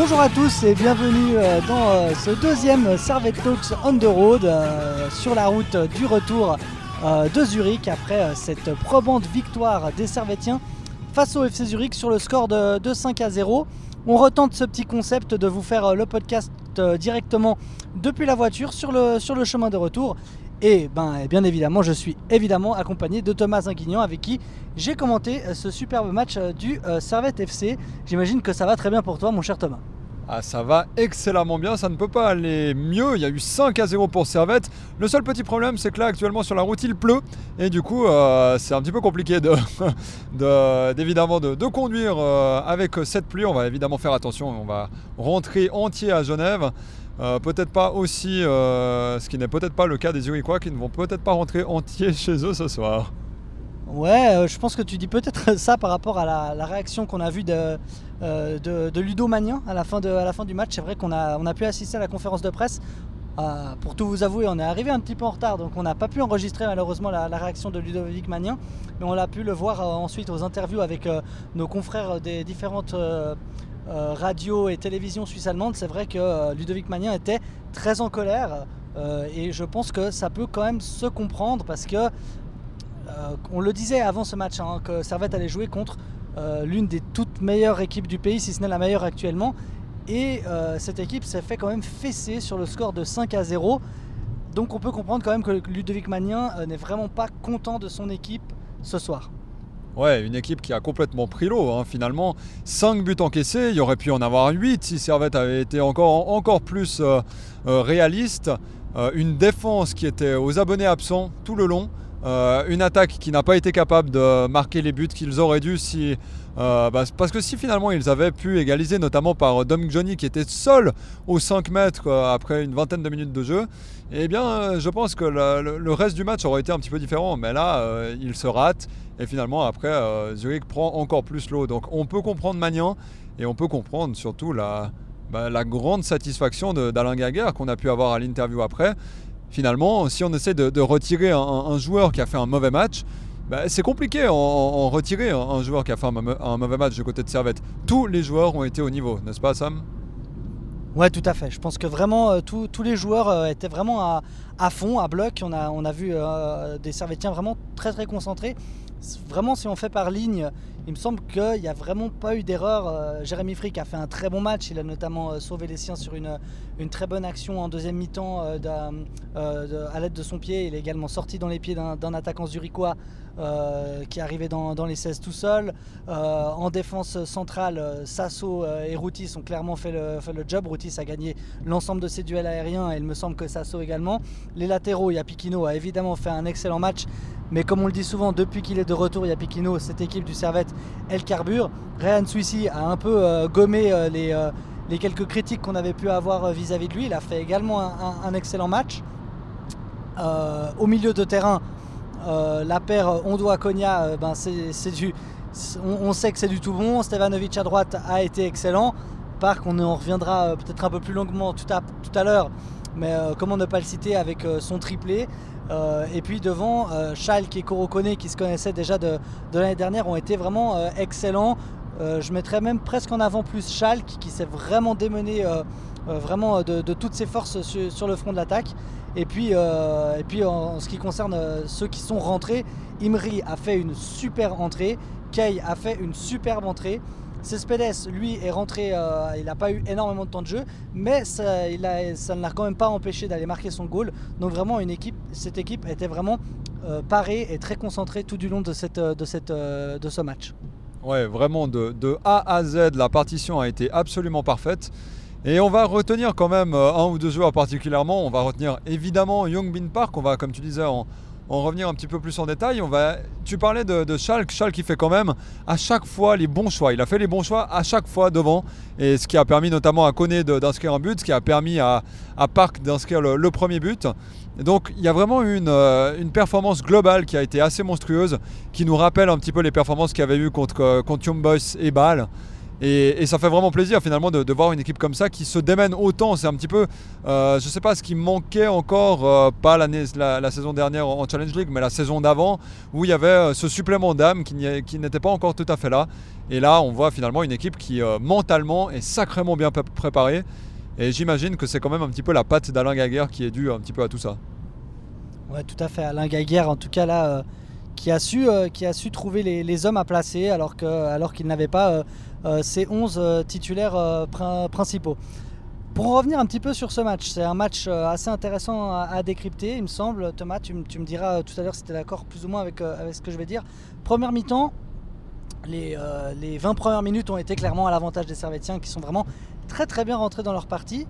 Bonjour à tous et bienvenue euh, dans euh, ce deuxième Servette Talks on the road euh, sur la route du retour de Zurich après cette probante victoire des Servettiens face au FC Zurich sur le score de, 5 à 0. On retente ce petit concept de vous faire le podcast directement depuis la voiture sur le, chemin de retour. Et ben, bien évidemment, je suis évidemment accompagné de Thomas Inguignan avec qui j'ai commenté ce superbe match du Servette FC. J'imagine que ça va très bien pour toi, mon cher Thomas. Ah, ça va excellemment bien, ça ne peut pas aller mieux. Il y a eu 5 à 0 pour Servette. Le seul petit problème, c'est que là, actuellement, sur la route, il pleut. Et du coup, euh, c'est un petit peu compliqué de, conduire euh, avec cette pluie. On va évidemment faire attention. On va rentrer entier à Genève. Euh, peut-être pas aussi, ce qui n'est peut-être pas le cas des Zurichois qui ne vont peut-être pas rentrer entier chez eux ce soir. Ouais, je pense que tu dis peut-être ça par rapport à la, réaction qu'on a vue de, euh, de, Ludo Magnin à la fin, la du match. C'est vrai qu'on a, pu assister à la conférence de presse. Euh, pour tout vous avouer, on est arrivé un petit peu en retard, donc on n'a pas pu enregistrer malheureusement la, réaction de Ludovic Magnin, mais on a pu le voir euh, ensuite aux interviews avec nos confrères des différentes radios et télévisions suisses allemandes. C'est vrai que Ludovic Magnin était très en colère, et je pense que ça peut quand même se comprendre parce que on le disait avant ce match, hein, que Servette allait jouer contre euh, l'une des toutes meilleures équipes du pays, si ce n'est la meilleure actuellement. Et euh, cette équipe s'est fait quand même fesser sur le score de 5 à 0. Donc on peut comprendre quand même que Ludovic Magnin euh, n'est vraiment pas content de son équipe ce soir. Ouais, une équipe qui a complètement pris l'eau hein, finalement. 5 buts encaissés, il aurait pu en avoir 8 si Servette avait été encore plus réaliste. une défense qui était aux abonnés absents tout le long. Euh, une attaque qui n'a pas été capable de marquer les buts qu'ils auraient dû si euh, bah, parce que si finalement ils avaient pu égaliser notamment par Dom Johnny qui était seul aux 5 mètres euh, après une vingtaine de minutes de jeu eh bien je pense que le, reste du match aurait été un petit peu différent. Mais là il se rate et finalement après Zurich prend encore plus l'eau. Donc on peut comprendre Magnan et on peut comprendre surtout la, bah, la grande satisfaction d'Alain Gaguerre qu'on a pu avoir à l'interview après finalement, si on essaie de, retirer un, joueur qui a fait un mauvais match, bah, c'est compliqué en, retirer un, joueur qui a fait un, mauvais match du côté de Servette. Tous les joueurs ont été au niveau, n'est-ce pas Sam? Ouais, tout à fait. Je pense que vraiment euh, tous les joueurs euh, étaient vraiment à, fond, à bloc. On a, on a vu euh, des Servettiens vraiment très très concentrés. Vraiment, si on fait par ligne, il me semble qu'il n'y a vraiment pas eu d'erreur. Euh, Jérémy Frick a fait un très bon match. Il a notamment euh, sauvé les siens sur une, une très bonne action en deuxième mi-temps euh, à l'aide de son pied. Il est également sorti dans les pieds d'un attaquant zurichois qui est arrivé dans, les 16 tout seul. en défense centrale, Sasso et Routis ont clairement fait le, job. Routis a gagné l'ensemble de ses duels aériens et il me semble que Sasso également. Les latéraux, il y a évidemment fait un excellent match. Mais comme on le dit souvent, depuis qu'il est de retour, il y a Piquino, cette équipe du Servette, elle carbure. Ryan Suissi a un peu euh, gommé euh, euh, les, quelques critiques qu'on avait pu avoir vis-à-vis de lui. Il a fait également un, excellent match. au milieu de terrain, la paire Ondoa-Cogna, ben c'est du, on, sait que c'est du tout bon. Stevanovic à droite a été excellent. Parc, on en reviendra peut-être un peu plus longuement tout à, l'heure. Mais comment ne pas le citer avec son triplé? Euh, et puis devant, euh, Schalke et Korokone qui se connaissaient déjà de, l'année dernière ont été vraiment euh, excellents. je mettrais même presque en avant plus Schalke qui s'est vraiment démené vraiment de, toutes ses forces sur, le front de l'attaque. Et puis, et puis en, ce qui concerne ceux qui sont rentrés, Imri a fait une super entrée, Kay a fait une superbe entrée. Cespedes, lui, est rentré, euh, il n'a pas eu énormément de temps de jeu, mais ça, ne l'a quand même pas empêché d'aller marquer son goal. Donc vraiment, une équipe, cette équipe était vraiment euh, parée et très concentrée tout du long euh, de ce match. Ouais, vraiment de, A à Z, la partition a été absolument parfaite. Et on va retenir quand même un ou deux joueurs particulièrement. On va retenir évidemment Young Bin Park. On va, comme tu disais, en, en revenir un petit peu plus en détail. On va... Tu parlais de, de Schalke, Schalke qui fait quand même à chaque fois les bons choix. Il a fait les bons choix à chaque fois devant, et ce qui a permis notamment à Kone d'inscrire un but, ce qui a permis à, Park d'inscrire le, premier but. donc il y a vraiment une, euh, une, performance globale qui a été assez monstrueuse, qui nous rappelle un petit peu les performances qu'il y avait eu contre, contre Young Boys et Bâle. Et, ça fait vraiment plaisir finalement de, voir une équipe comme ça qui se démène autant. C'est un petit peu, euh, je sais pas ce qui manquait encore, euh, pas la, saison dernière en Challenge League, mais la saison d'avant, où il y avait euh, ce supplément d'âme qui n'était pas encore tout à fait là. Et là, on voit finalement une équipe qui mentalement est sacrément bien préparée. Et j'imagine que c'est quand même un petit peu la patte d'Alain Gaguerre qui est due un petit peu à tout ça. Ouais, tout à fait. Alain Gaguerre, en tout cas là, qui, a su, qui a su trouver les, hommes à placer alors qu'il alors n'avait pas euh, ces 11 euh, titulaires euh, principaux. Pour en revenir un petit peu sur ce match, c'est un match assez intéressant à, décrypter, il me semble. Thomas, tu, me diras tout à l'heure si tu es d'accord plus ou moins avec, ce que je vais dire. Première mi-temps, les, 20 premières minutes ont été clairement à l'avantage des Servétiens qui sont vraiment très très bien rentrés dans leur partie.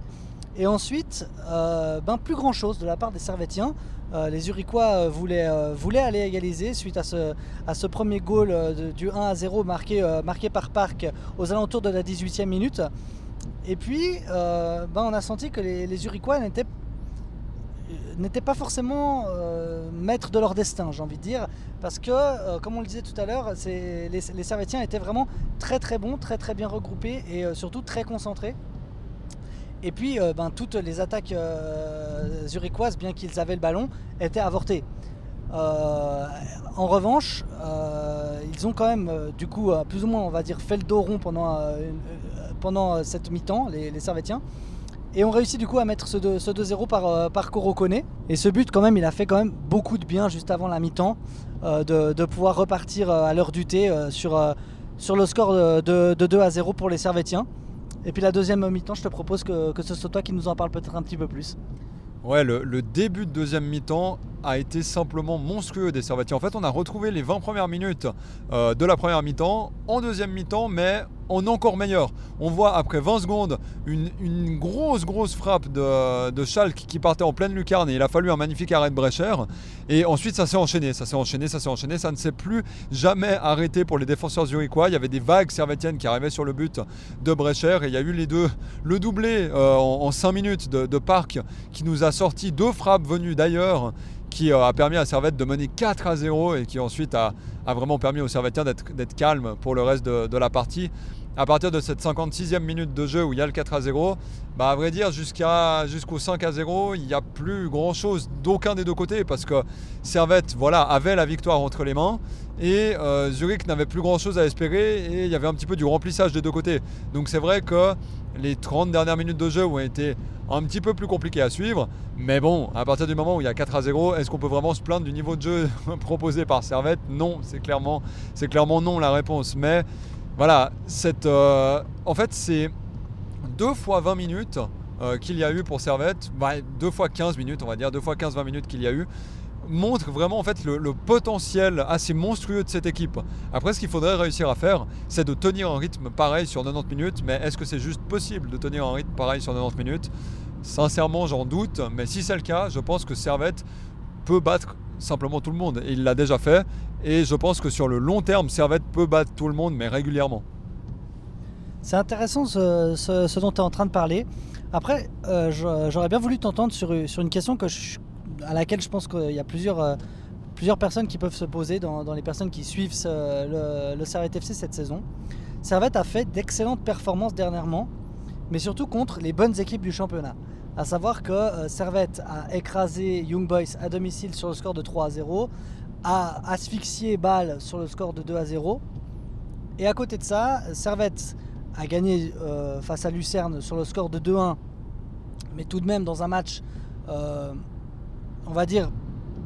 Et ensuite, ben, plus grand chose de la part des Servétiens. Euh, les Uriquois euh, euh, voulaient, aller égaliser suite à ce, premier goal du 1 à 0 marqué, par Park aux alentours de la 18e minute. Et puis, ben, on a senti que les, Uriquois n'étaient pas forcément maîtres de leur destin, j'ai envie de dire, parce que, comme on le disait tout à l'heure, les, les Servétiens étaient vraiment très très bons, très très bien regroupés et surtout très concentrés. Et puis, euh, ben, toutes les attaques euh, zurichoises, bien qu'ils avaient le ballon, étaient avortées. Euh, en revanche, ils ont quand même, du coup, plus ou moins, on va dire, fait le dos rond pendant, pendant cette mi-temps, les, les Servétiens. Et ont réussi du coup à mettre ce 2-0 par, par Korokone. Et ce but, quand même, il a fait quand même beaucoup de bien juste avant la mi-temps, de, pouvoir repartir à l'heure du thé sur, sur le score de, de 2 à 0 pour les Servétiens. Et puis la deuxième mi-temps, je te propose que, ce soit toi qui nous en parle peut-être un petit peu plus. Ouais, le, début de deuxième mi-temps a été simplement monstrueux des Servatiers. En fait, on a retrouvé les 20 premières minutes euh, de la première mi-temps en deuxième mi-temps, mais en encore meilleur. On voit après 20 secondes une, grosse grosse frappe de, de, Schalke qui partait en pleine lucarne et il a fallu un magnifique arrêt de Brecher. Et ensuite ça s'est enchaîné, ça s'est enchaîné, ça s'est enchaîné, ça ne s'est plus jamais arrêté pour les défenseurs zurichois. Il y avait des vagues servétiennes qui arrivaient sur le but de Brecher et il y a eu les deux, le doublé euh, en, 5 minutes de, de Parc qui nous a sorti deux frappes venues d'ailleurs euh, a permis à Servette de mener 4 à 0 et qui ensuite a, vraiment permis aux Servetiens d'être calmes pour le reste de, la partie. À partir de cette 56e minute de jeu où il y a le 4 à 0, bah à vrai dire jusqu'au 5 à 0, il n'y a plus grand chose d'aucun des deux côtés parce que Servette voilà, avait la victoire entre les mains et euh, Zurich n'avait plus grand chose à espérer et il y avait un petit peu du remplissage des deux côtés. Donc c'est vrai que les 30 dernières minutes de jeu ont été un petit peu plus compliquées à suivre. Mais bon, à partir du moment où il y a 4 à 0, est-ce qu'on peut vraiment se plaindre du niveau de jeu proposé par Servette? Non, c'est clairement, clairement non la réponse. Mais voilà, cette, euh, en fait, c'est 2 fois 20 minutes euh, qu'il y a eu pour Servette, 2 fois 15 minutes, on va dire, 2 fois 15-20 minutes qu'il y a eu montre vraiment en fait le, potentiel assez monstrueux de cette équipe. Après, ce qu'il faudrait réussir à faire, c'est de tenir un rythme pareil sur 90 minutes. Mais est-ce que c'est juste possible de tenir un rythme pareil sur 90 minutes? Sincèrement, j'en doute. Mais si c'est le cas, je pense que Servette peut battre simplement tout le monde. Il l'a déjà fait. Et je pense que sur le long terme, Servette peut battre tout le monde, mais régulièrement. C'est intéressant ce, dont tu es en train de parler. Après, euh, j'aurais bien voulu t'entendre sur, sur, une question que je, à laquelle je pense qu'il y a plusieurs, euh, plusieurs personnes qui peuvent se poser dans, les personnes qui suivent le, le Servette FC cette saison. Servette a fait d'excellentes performances dernièrement, mais surtout contre les bonnes équipes du championnat. À savoir que euh, Servette a écrasé Young Boys à domicile sur le score de 3 à 0, a asphyxié Bâle sur le score de 2 à 0. Et à côté de ça, Servette a gagné euh, face à Lucerne sur le score de 2-1, mais tout de même dans un match on va dire,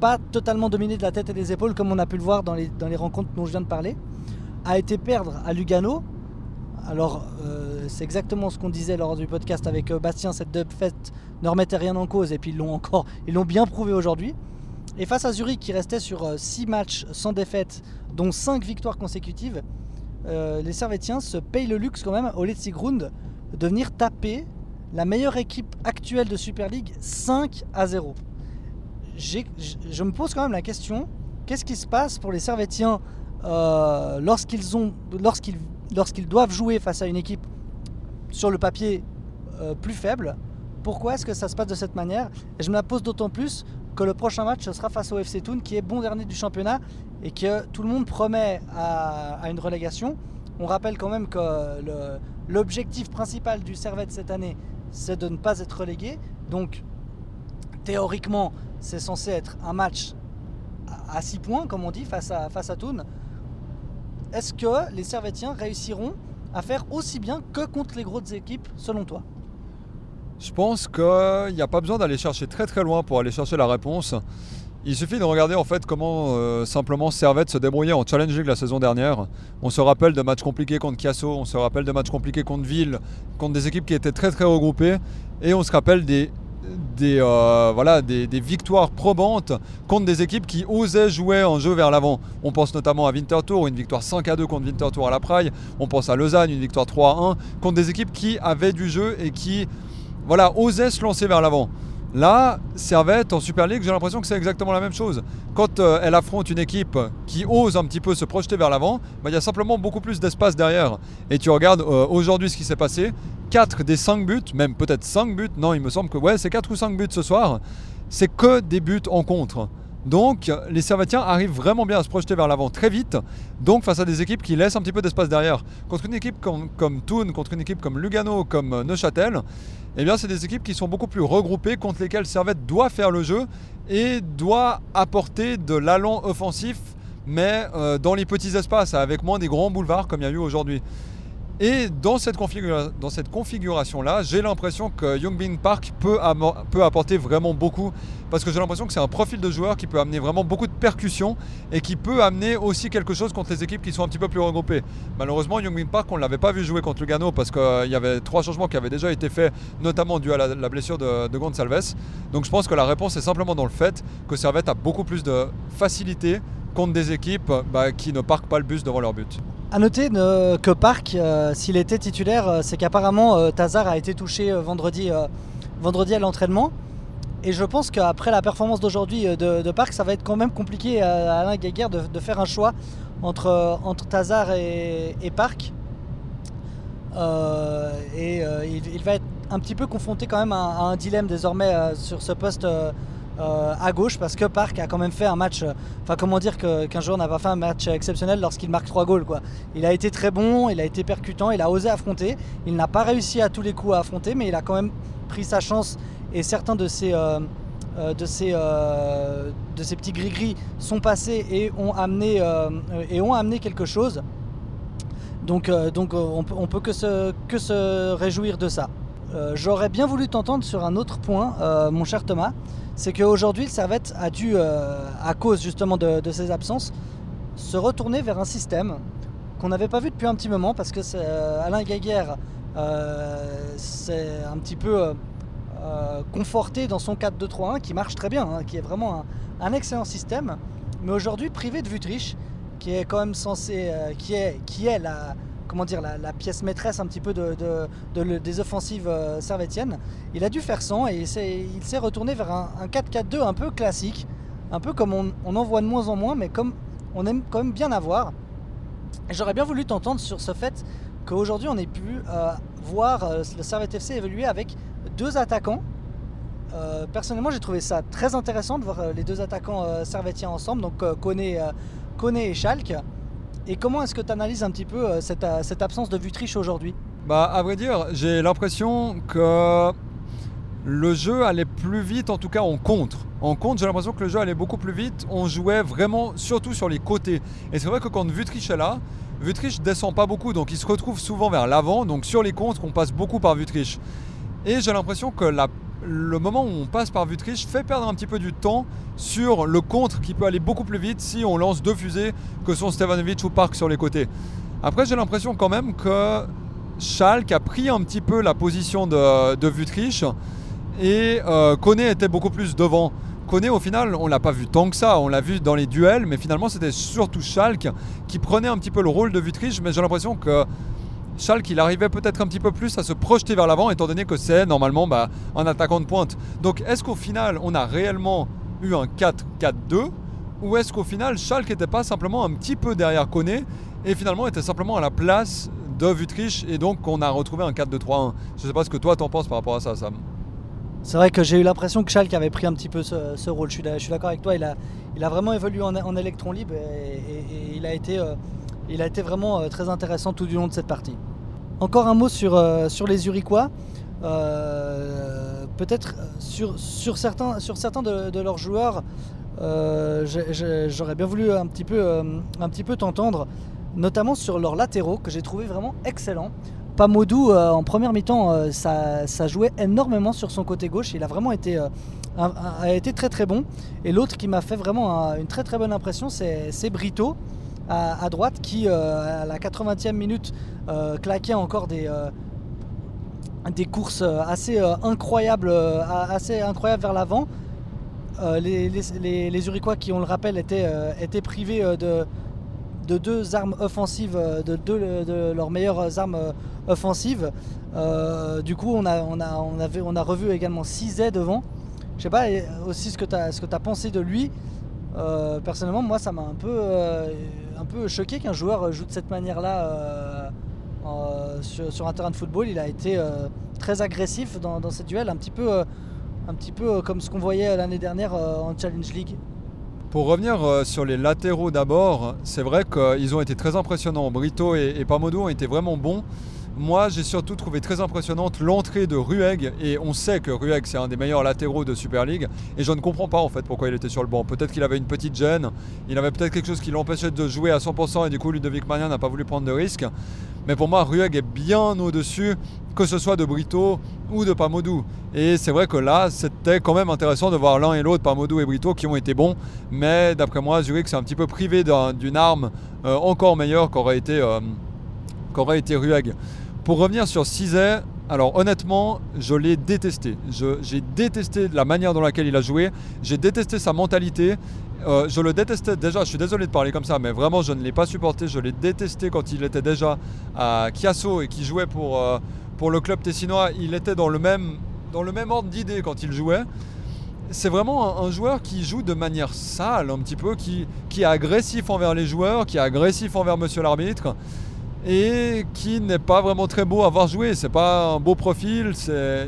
pas totalement dominé de la tête et des épaules comme on a pu le voir dans les, dans les rencontres dont je viens de parler, a été perdre à Lugano. Alors, euh, c'est exactement ce qu'on disait lors du podcast avec euh, Bastien, cette fête ne remettait rien en cause et puis ils l'ont encore, ils l'ont bien prouvé aujourd'hui. Et face à Zurich qui restait sur 6 euh, matchs sans défaite, dont 5 victoires consécutives, les Servétiens se payent le luxe quand même au Letzigrund de venir taper la meilleure équipe actuelle de Super League 5 à 0 je me pose quand même la question qu'est-ce qui se passe pour les Servétiens euh, lorsqu'ils doivent jouer face à une équipe sur le papier euh, plus faible Pourquoi est-ce que ça se passe de cette manière? Et je me la pose d'autant plus que le prochain match sera face au FC Thun qui est bon dernier du championnat et que tout le monde promet à, une relégation. On rappelle quand même que l'objectif principal du Servette cette année, c'est de ne pas être relégué. Donc, théoriquement, c'est censé être un match à 6 points, comme on dit, face à, face à Thun. Est-ce que les Servetiens réussiront à faire aussi bien que contre les grosses équipes, selon toi? Je pense qu'il n'y a pas besoin d'aller chercher très très loin pour aller chercher la réponse. Il suffit de regarder en fait comment euh, simplement Servette se débrouillait en Challenge la saison dernière. On se rappelle de matchs compliqués contre Chiasso, on se rappelle de matchs compliqués contre Ville, contre des équipes qui étaient très très regroupées, et on se rappelle des, des, euh, voilà, des, victoires probantes contre des équipes qui osaient jouer en jeu vers l'avant. On pense notamment à Winterthur, une victoire 5 à 2 contre Winterthur à la Praille. On pense à Lausanne, une victoire 3 à 1 contre des équipes qui avaient du jeu et qui voilà, osaient se lancer vers l'avant. Là, Servette en Super League, j'ai l'impression que c'est exactement la même chose. Quand euh, elle affronte une équipe qui ose un petit peu se projeter vers l'avant, bah, il y a simplement beaucoup plus d'espace derrière. Et tu regardes euh, aujourd'hui ce qui s'est passé, 4 des 5 buts, même peut-être 5 buts, non, il me semble que ouais, c'est 4 ou 5 buts ce soir, c'est que des buts en contre. Donc les Servetiens arrivent vraiment bien à se projeter vers l'avant très vite, donc face à des équipes qui laissent un petit peu d'espace derrière. Contre une équipe comme, comme Thun, contre une équipe comme Lugano, comme euh, Neuchâtel, eh bien c'est des équipes qui sont beaucoup plus regroupées, contre lesquelles Servette doit faire le jeu et doit apporter de l'allant offensif, mais euh, dans les petits espaces, avec moins des grands boulevards comme il y a eu aujourd'hui. Et dans cette, configuration-là, j'ai l'impression que Youngbin Park peut, apporter vraiment beaucoup parce que j'ai l'impression que c'est un profil de joueur qui peut amener vraiment beaucoup de percussions et qui peut amener aussi quelque chose contre les équipes qui sont un petit peu plus regroupées. Malheureusement, Youngbin Park, on ne l'avait pas vu jouer contre Lugano parce qu'il y avait trois changements qui avaient déjà été faits, notamment dû à la, blessure de, de. Donc je pense que la réponse est simplement dans le fait que Servette a beaucoup plus de facilité contre des équipes bah, qui ne parquent pas le bus devant leur but. A noter que Park, euh, s'il était titulaire, euh, c'est qu'apparemment euh, Tazar a été touché vendredi, vendredi à l'entraînement. Et je pense qu'après la performance d'aujourd'hui de, Park, ça va être quand même compliqué à Alain Guéguer de, faire un choix entre, entre Tazar et, Park. et il, va être un petit peu confronté quand même à un dilemme désormais sur ce poste euh, à gauche parce que Park a quand même fait un match. Euh, enfin, comment dire qu'un joueur n'a pas fait un match exceptionnel lorsqu'il marque trois goals quoi. Il a été très bon, il a été percutant, il a osé affronter. Il n'a pas réussi à tous les coups à affronter, mais il a quand même pris sa chance et certains de ses euh, de ces, de ces petits gris-gris sont passés et ont amené, et ont amené quelque chose. Donc, donc on, on peut que se, que se réjouir de ça. J'aurais bien voulu t'entendre sur un autre point, mon cher Thomas c'est qu'aujourd'hui, le Servette a dû, euh, à cause justement de, ses absences, se retourner vers un système qu'on n'avait pas vu depuis un petit moment parce que euh, Alain Gaguerre euh, s'est un petit peu conforté dans son 4-2-3-1 qui marche très bien, hein, qui est vraiment un, excellent système. Mais aujourd'hui, privé de Vutriche, qui est quand même censé, qui, est, qui est la, comment dire, la, pièce maîtresse un petit peu de, des offensives euh, servétiennes. Il a dû faire sans et il s'est retourné vers un, 4-4-2 un peu classique, un peu comme on, en voit de moins en moins, mais comme on aime quand même bien avoir. J'aurais bien voulu t'entendre sur ce fait qu'aujourd'hui on ait pu euh, voir euh, le Servette FC évoluer avec deux attaquants. personnellement, j'ai trouvé ça très intéressant de voir les deux attaquants servétiens ensemble, donc Kone, et Schalke. Et comment est-ce que tu analyses un petit peu euh, euh, cette, absence de Vutriche aujourd'hui? Bah à vrai dire, j'ai l'impression que le jeu allait plus vite, en tout cas en contre. En contre, j'ai l'impression que le jeu allait beaucoup plus vite. On jouait vraiment surtout sur les côtés. Et c'est vrai que quand Vutriche est là, Vutriche descend pas beaucoup, donc il se retrouve souvent vers l'avant. Donc sur les contres, on passe beaucoup par Vutriche. Et j'ai l'impression que la le moment où on passe par Vutriche fait perdre un petit peu du temps sur le contre qui peut aller beaucoup plus vite si on lance deux fusées que sont Stevanovic ou Park sur les côtés. Après, j'ai l'impression quand même que Schalke a pris un petit peu la position de, de et euh, Kone était beaucoup plus devant. Kone, au final, on l'a pas vu tant que ça. On l'a vu dans les duels, mais finalement, c'était surtout Schalke qui prenait un petit peu le rôle de Vutriche. Mais j'ai l'impression que Schalke, il arrivait peut-être un petit peu plus à se projeter vers l'avant, étant donné que c'est normalement bah, un attaquant de pointe. Donc est-ce qu'au final, on a réellement eu un 4-4-2 ou est-ce qu'au final, Schalke n'était pas simplement un petit peu derrière Koné et finalement était simplement à la place de Vutriche et donc on a retrouvé un 4-2-3-1 Je ne sais pas ce que toi t'en penses par rapport à ça, Sam. C'est vrai que j'ai eu l'impression que Schalke avait pris un petit peu ce, rôle. Je suis, d'accord avec toi, il a, vraiment évolué en, électron libre et, il a été... Euh, Il a été vraiment très intéressant tout du long de cette partie. Encore un mot sur, sur les Uriquois. Peut-être sur, sur, certains, sur certains de, leurs joueurs, j'aurais bien voulu un petit peu, t'entendre, notamment sur leurs latéraux que j'ai trouvé vraiment excellents. Pamodou, euh, en première mi-temps, euh, ça, jouait énormément sur son côté gauche. Il a vraiment été, euh, a été très très bon. Et l'autre qui m'a fait vraiment une très très bonne impression, c'est Brito à, droite qui, à la 80e minute, claquait encore des, des courses assez incroyables, assez incroyables vers l'avant. les, les, qui on le rappelle, étaient, étaient privés de, de deux armes offensives, de deux de leurs meilleures armes offensive. Euh, du coup, on a, on, a, on, avait, on a revu également 6 devant. Je sais pas aussi ce que tu as, as pensé de lui. Euh, personnellement, moi, ça m'a un peu, euh, un peu choqué qu'un joueur joue de cette manière-là sur, un terrain de football. Il a été très agressif dans, dans ces duels, un petit peu, un petit peu comme ce qu'on voyait l'année dernière en Challenge League. Pour revenir sur les latéraux d'abord, c'est vrai qu'ils ont été très impressionnants. Brito et Pamodou ont été vraiment bons. Moi, j'ai surtout trouvé très impressionnante l'entrée de Rueg. Et on sait que Rueg, c'est un des meilleurs latéraux de Super League. Et je ne comprends pas en fait pourquoi il était sur le banc. Peut-être qu'il avait une petite gêne. Il avait peut-être quelque chose qui l'empêchait de jouer à 100%. Et du coup, Ludovic Mania n'a pas voulu prendre de risque. Mais pour moi, Rueg est bien au-dessus, que ce soit de Brito ou de Pamodou. Et c'est vrai que là, c'était quand même intéressant de voir l'un et l'autre, Pamodou et Brito, qui ont été bons. Mais d'après moi, Zurich s'est un petit peu privé d'une arme euh, encore meilleure qu'aurait été, euh, été Rueg. Pour revenir sur Cizet, alors honnêtement, je l'ai détesté. J'ai détesté la manière dans laquelle il a joué. J'ai détesté sa mentalité. Euh, je le détestais déjà, je suis désolé de parler comme ça, mais vraiment je ne l'ai pas supporté. Je l'ai détesté quand il était déjà à Chiasso et qui jouait pour, euh, pour le club tessinois. Il était dans le même, dans le même ordre d'idée quand il jouait. C'est vraiment un, joueur qui joue de manière sale un petit peu, qui, qui est agressif envers les joueurs, qui est agressif envers monsieur l'arbitre et qui n'est pas vraiment très beau à voir jouer. C'est pas un beau profil. je,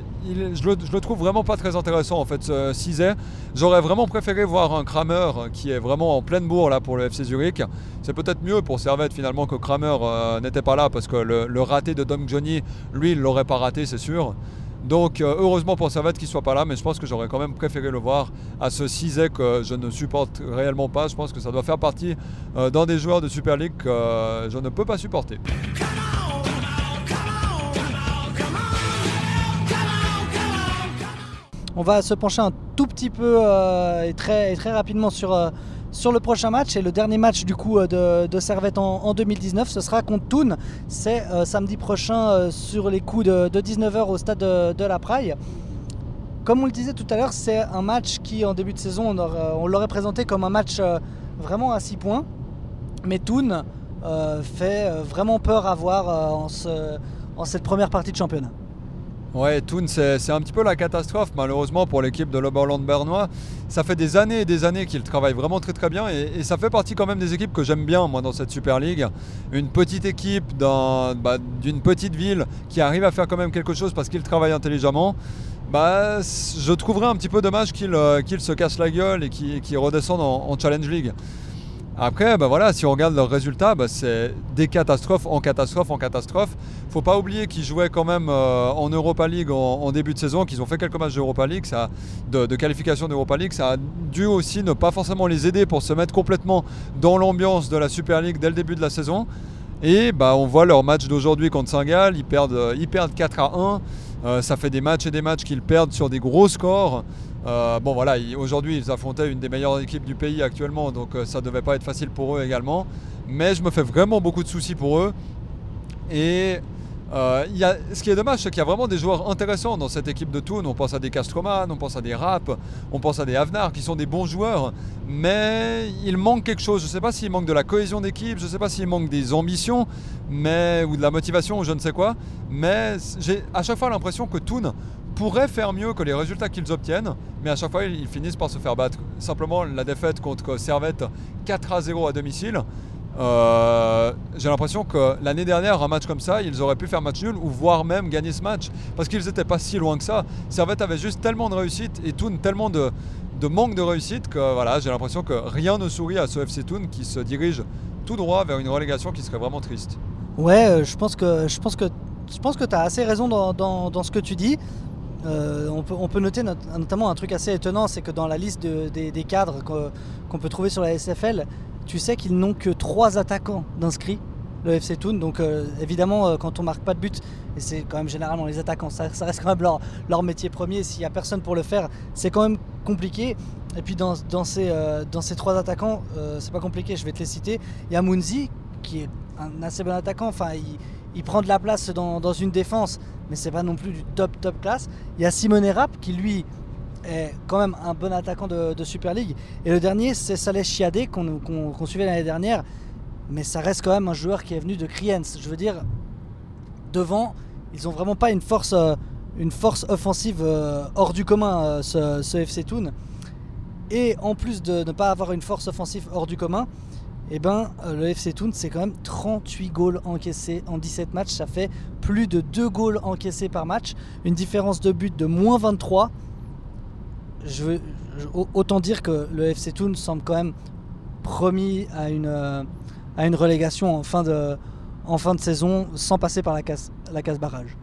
le, trouve vraiment pas très intéressant en fait, ce Cizet. J'aurais vraiment préféré voir un Kramer qui est vraiment en pleine bourre là pour le FC Zurich. C'est peut-être mieux pour Servette finalement que Kramer euh, n'était pas là parce que le, le raté de Dom Johnny, lui, il l'aurait pas raté, c'est sûr. Donc euh, heureusement pour Servette qu'il soit pas là, mais je pense que j'aurais quand même préféré le voir à ce Cizet que je ne supporte réellement pas. Je pense que ça doit faire partie euh, d'un des joueurs de Super League que euh, je ne peux pas supporter. On va se pencher un tout petit peu et, très, très rapidement sur sur le prochain match. Et le dernier match du coup euh, de, Servette en, 2019, ce sera contre Thun. C'est euh, samedi prochain euh, sur les coups de, 19h au stade de, la Praille. Comme on le disait tout à l'heure, c'est un match qui en début de saison, on, l'aurait présenté comme un match vraiment à 6 points. Mais Thun fait vraiment peur à voir en, en cette première partie de championnat. Ouais, Thun, c'est un petit peu la catastrophe malheureusement pour l'équipe de l'Oberland bernois. Ça fait des années et des années qu'ils travaillent vraiment très très bien et, ça fait partie quand même des équipes que j'aime bien moi dans cette Super League. Une petite équipe bah, d'une petite ville qui arrive à faire quand même quelque chose parce qu'ils travaillent intelligemment. Bah, je trouverais un petit peu dommage qu'ils euh, se cassent la gueule et qu'ils redescendent en Challenge League. Après, bah voilà, si on regarde leurs résultats, bah c'est des catastrophes en catastrophe en catastrophe. Faut pas oublier qu'ils jouaient quand même euh, en Europa League en, début de saison, qu'ils ont fait quelques matchs d'Europa League, ça, de, qualification d'Europa League. Ça a dû aussi ne pas forcément les aider pour se mettre complètement dans l'ambiance de la Super League dès le début de la saison. Et bah, on voit leur match d'aujourd'hui contre Saint-Gall, ils perdent, ils perdent 4 à 1. Euh, ça fait des matchs et des matchs qu'ils perdent sur des gros scores. Euh, bon voilà, aujourd'hui ils affrontaient une des meilleures équipes du pays actuellement, donc euh, ça devait pas être facile pour eux également. Mais je me fais vraiment beaucoup de soucis pour eux. Euh, y a, ce qui est dommage, c'est qu'il y a vraiment des joueurs intéressants dans cette équipe de Thun. On pense à des Castroman, on pense à des Rap, on pense à des Avnar qui sont des bons joueurs, mais il manque quelque chose. Je ne sais pas s'il manque de la cohésion d'équipe, je ne sais pas s'il manque des ambitions mais, ou de la motivation ou je ne sais quoi, mais j'ai à chaque fois l'impression que Thun pourrait faire mieux que les résultats qu'ils obtiennent, mais à chaque fois ils finissent par se faire battre. Simplement la défaite contre Servette 4 à 0 à domicile. Euh, j'ai l'impression que l'année dernière, un match comme ça, ils auraient pu faire match nul ou voire même gagner ce match parce qu'ils n'étaient pas si loin que ça. Servette avait juste tellement de réussite et Toon tellement de, manque de réussite que voilà, j'ai l'impression que rien ne sourit à ce FC Toon qui se dirige tout droit vers une relégation qui serait vraiment triste. Ouais, je pense que je pense que pense que tu as assez raison dans, ce que tu dis. on, peut, on, peut, noter notamment un truc assez étonnant, c'est que dans la liste des, cadres qu'on peut trouver sur la SFL, tu sais qu'ils n'ont que trois attaquants d'inscrits le FC Toon. Donc euh, évidemment, euh, quand on marque pas de but, et c'est quand même généralement les attaquants, ça, reste quand même leur, leur métier premier. S'il n'y a personne pour le faire, c'est quand même compliqué. Et puis dans, dans, ces, euh, dans ces trois attaquants, c'est pas compliqué, je vais te les citer. Il y a Mounzi, qui est un assez bon attaquant. Enfin, il, prend de la place dans, dans une défense, mais c'est pas non plus du top top classe. Il y a Simone Rapp, qui lui est quand même un bon attaquant de, Super League. Et le dernier, c'est Saleh Chiadé, qu'on suivait l'année dernière mais ça reste quand même un joueur qui est venu de Kriens. Je veux dire, devant, ils ont vraiment pas une force, euh, une force offensive euh, hors du commun, euh, ce, FC Toon. Et en plus de ne pas avoir une force offensive hors du commun, eh ben, le FC Toon, c'est quand même 38 goals encaissés en 17 matchs. Ça fait plus de 2 goals encaissés par match. Une différence de but de moins 23. Je veux, autant dire que le FC Toon semble quand même promis à une à une relégation en fin de, en fin de saison sans passer par la case, la case barrage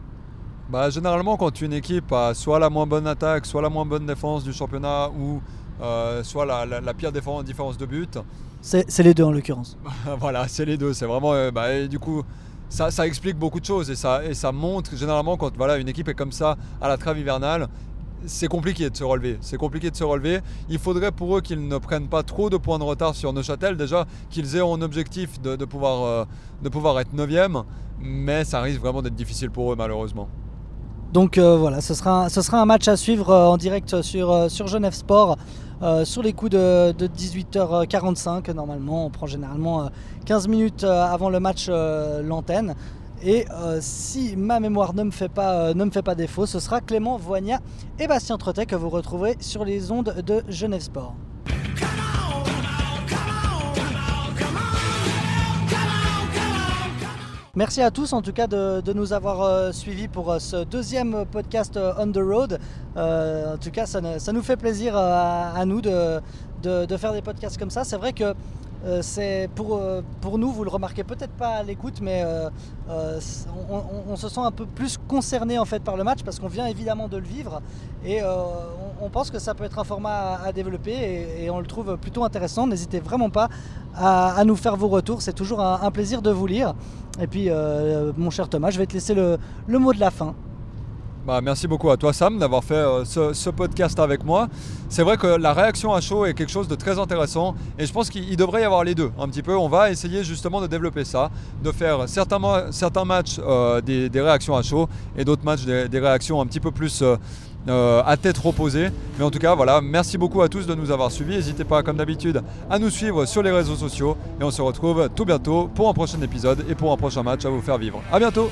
bah, Généralement, quand une équipe a soit la moins bonne attaque, soit la moins bonne défense du championnat, ou euh, soit la, pire défense, différence de but. C'est les deux en l'occurrence. voilà, c'est les deux. C'est vraiment. Euh, bah, du coup, ça, ça, explique beaucoup de choses et ça, et ça montre généralement quand voilà, une équipe est comme ça à la trêve hivernale, c'est compliqué de se relever. C'est compliqué de se relever. Il faudrait pour eux qu'ils ne prennent pas trop de points de retard sur Neuchâtel. Déjà, qu'ils aient en objectif de, pouvoir, euh, de être 9 mais ça risque vraiment d'être difficile pour eux malheureusement. Donc euh, voilà, ce sera, un, match à suivre euh, en direct sur, sur Genève Sport. sur les coups de, de, 18h45, normalement, on prend généralement 15 minutes avant le match l'antenne. Et euh, si ma mémoire ne me, fait pas, euh, ne me fait pas défaut, ce sera Clément Voignat et Bastien Trotet que vous retrouverez sur les ondes de Genève Sport. Merci à tous en tout cas de, nous avoir euh, suivis pour ce deuxième podcast On the Road. en tout cas, ça, nous fait plaisir à, nous de, de, faire des podcasts comme ça. C'est vrai que euh, c'est pour, euh, pour nous, vous le remarquez peut-être pas à l'écoute, mais euh, on, se sent un peu plus concerné en fait par le match parce qu'on vient évidemment de le vivre et on, pense que ça peut être un format à, développer et, on le trouve plutôt intéressant. N'hésitez vraiment pas à, nous faire vos retours, c'est toujours un, plaisir de vous lire. Et puis, mon cher Thomas, je vais te laisser le mot de la fin. Bah, merci beaucoup à toi Sam d'avoir fait euh, ce, podcast avec moi. C'est vrai que la réaction à chaud est quelque chose de très intéressant et je pense qu'il devrait y avoir les deux un petit peu. On va essayer justement de développer ça, de faire certains, certains matchs euh, des, réactions à chaud et d'autres matchs des, réactions un petit peu plus euh, à tête reposée. Mais en tout cas voilà, merci beaucoup à tous de nous avoir suivis. N'hésitez pas comme d'habitude à nous suivre sur les réseaux sociaux et on se retrouve tout bientôt pour un prochain épisode et pour un prochain match à vous faire vivre. A bientôt